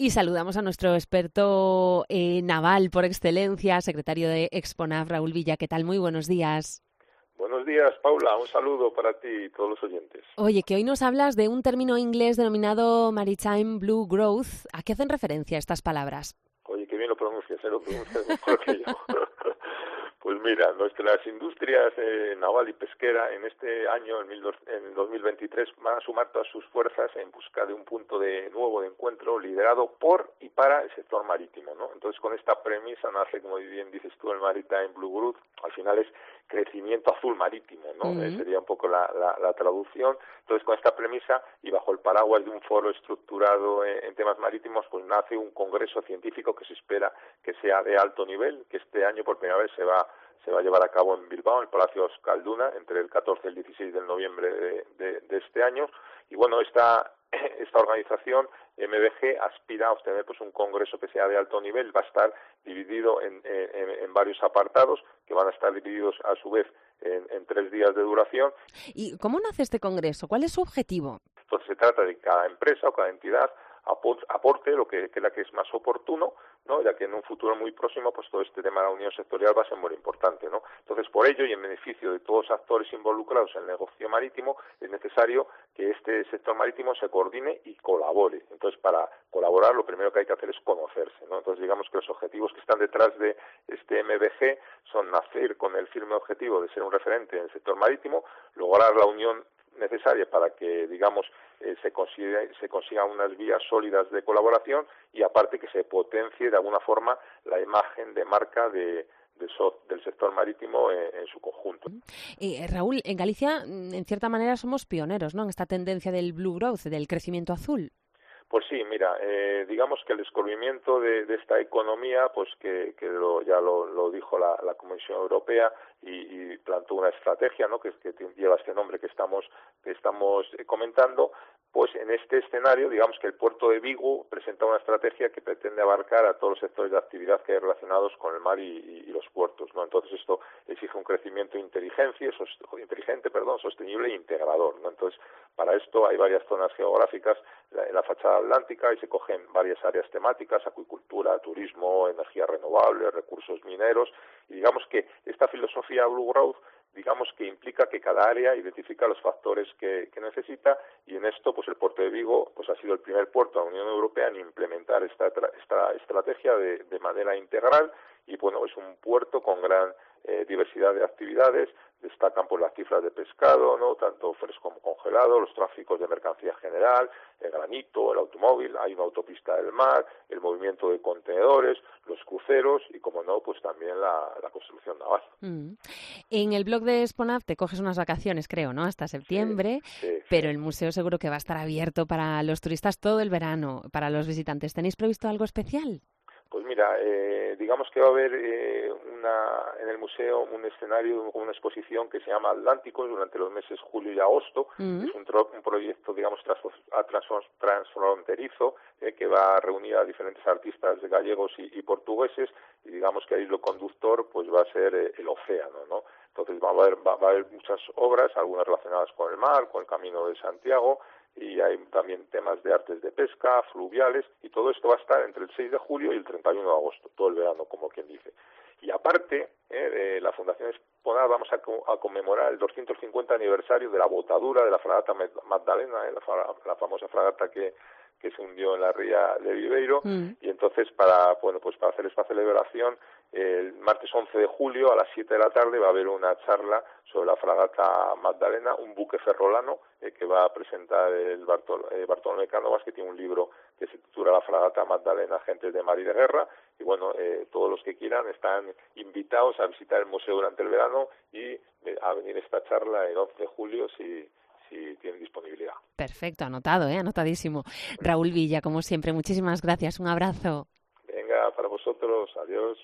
Y saludamos a nuestro experto eh, naval por excelencia, secretario de Exponav, Raúl Villa. ¿Qué tal? Muy buenos días. Buenos días, Paula. Un saludo para ti y todos los oyentes. Oye, que hoy nos hablas de un término inglés denominado Maritime Blue Growth. ¿A qué hacen referencia estas palabras? Oye, que bien lo pronuncias, ¿eh? lo pronuncias mejor que yo. Mira, nuestras industrias eh, naval y pesquera en este año, en, en 2023, van a sumar todas sus fuerzas en busca de un punto de nuevo de encuentro liderado por y para el sector marítimo, ¿no? Entonces, con esta premisa nace, como bien dices tú, el Maritime Blue Growth. Al final es crecimiento azul marítimo, ¿no? Eh, sería un poco la, la, traducción. Entonces, con esta premisa y bajo el paraguas de un foro estructurado en, temas marítimos, pues nace un congreso científico que se espera que sea de alto nivel, que este año por primera vez se va se va a llevar a cabo en Bilbao, en el Palacio Oscalduna, entre el 14 y el 16 de noviembre de, de este año. Y bueno, esta, esta organización MBG aspira a obtener pues un congreso que sea de alto nivel, va a estar dividido en, varios apartados que van a estar divididos a su vez en, tres días de duración. ¿Y cómo nace este congreso? ¿Cuál es su objetivo? Entonces se trata de que cada empresa o cada entidad aporte lo que la que es más oportuno, ¿no? ya que en un futuro muy próximo pues todo este tema de la unión sectorial va a ser muy importante. ¿no? Entonces, por ello y en beneficio de todos los actores involucrados en el negocio marítimo, es necesario que este sector marítimo se coordine y colabore. Entonces, para colaborar, lo primero que hay que hacer es conocerse. ¿no? Entonces, digamos que los objetivos que están detrás de este MBG son nacer con el firme objetivo de ser un referente en el sector marítimo, lograr la unión necesaria para que, digamos, eh, se, consiga, se consigan unas vías sólidas de colaboración y aparte que se potencie de alguna forma la imagen de marca de, del sector marítimo en, su conjunto. Eh, Raúl, en Galicia, mm, en cierta manera, somos pioneros ¿no? en esta tendencia del blue growth, del crecimiento azul. Pues sí, mira, eh, digamos que el descubrimiento de, esta economía, pues que, ya lo, dijo la, Comisión Europea y, plantó una estrategia, ¿no? Que, lleva este nombre que estamos que estamos eh, comentando, pues en este escenario, digamos que el puerto de Vigo presenta una estrategia que pretende abarcar a todos los sectores de actividad que hay relacionados con el mar y, los puertos, ¿no? Entonces esto exige un crecimiento inteligente, inteligente, perdón, sostenible e integrador, ¿no? Entonces para esto hay varias zonas geográficas en la fachada y se cogen varias áreas temáticas, acuicultura, turismo, energía renovable, recursos mineros y digamos que esta filosofía Blue Growth digamos que implica que cada área identifica los factores que, necesita y en esto pues el puerto de Vigo pues ha sido el primer puerto de la Unión Europea en implementar esta, esta estrategia de, de manera integral y bueno es un puerto con gran eh, diversidad de actividades, destacan por las cifras de pescado, ¿no? tanto fresco como congelado, los tráficos de mercancía general, el granito, el automóvil, hay una autopista del mar, el movimiento de contenedores, los cruceros y, como no, pues también la, construcción naval. Mm. En el blog de Sponav te coges unas vacaciones, creo, ¿no? Hasta septiembre, pero el museo seguro que va a estar abierto para los turistas todo el verano, para los visitantes. ¿Tenéis previsto algo especial? Pues mira, eh, digamos que va a haber eh, una, en el museo un escenario, una exposición que se llama Atlánticos durante los meses julio y agosto. Mm. Es un, un, proyecto, digamos, transfronterizo eh, que va a reunir a diferentes artistas gallegos y, portugueses y digamos que ahí lo conductor pues va a ser el océano, ¿no? Entonces va a haber, va a haber muchas obras, algunas relacionadas con el mar, con el Camino de Santiago, y hay también temas de artes de pesca, fluviales, y todo esto va a estar entre el 6 de julio y el 31 de agosto, todo el verano, como quien dice. Y aparte, eh, de la Fundación Exponar vamos a, conmemorar el 250 aniversario de la botadura de la fragata Magdalena, eh, la, famosa fragata que, que se hundió en la ría de Viveiro, mm. y entonces para, bueno, pues para hacer esta celebración el martes 11 de julio a las 7 de la tarde va a haber una charla sobre la fragata Magdalena, un buque ferrolano eh, que va a presentar el eh, Bartolomé Cánovas, que tiene un libro que se titula La fragata Magdalena, Agentes de Mar y de Guerra. Y bueno, eh, todos los que quieran están invitados a visitar el museo durante el verano y a venir a esta charla el 11 de julio si, si tienen. Perfecto, anotado, ¿eh? anotadísimo. Raúl Villa, como siempre, muchísimas gracias. Un abrazo. Venga, para vosotros. Adiós.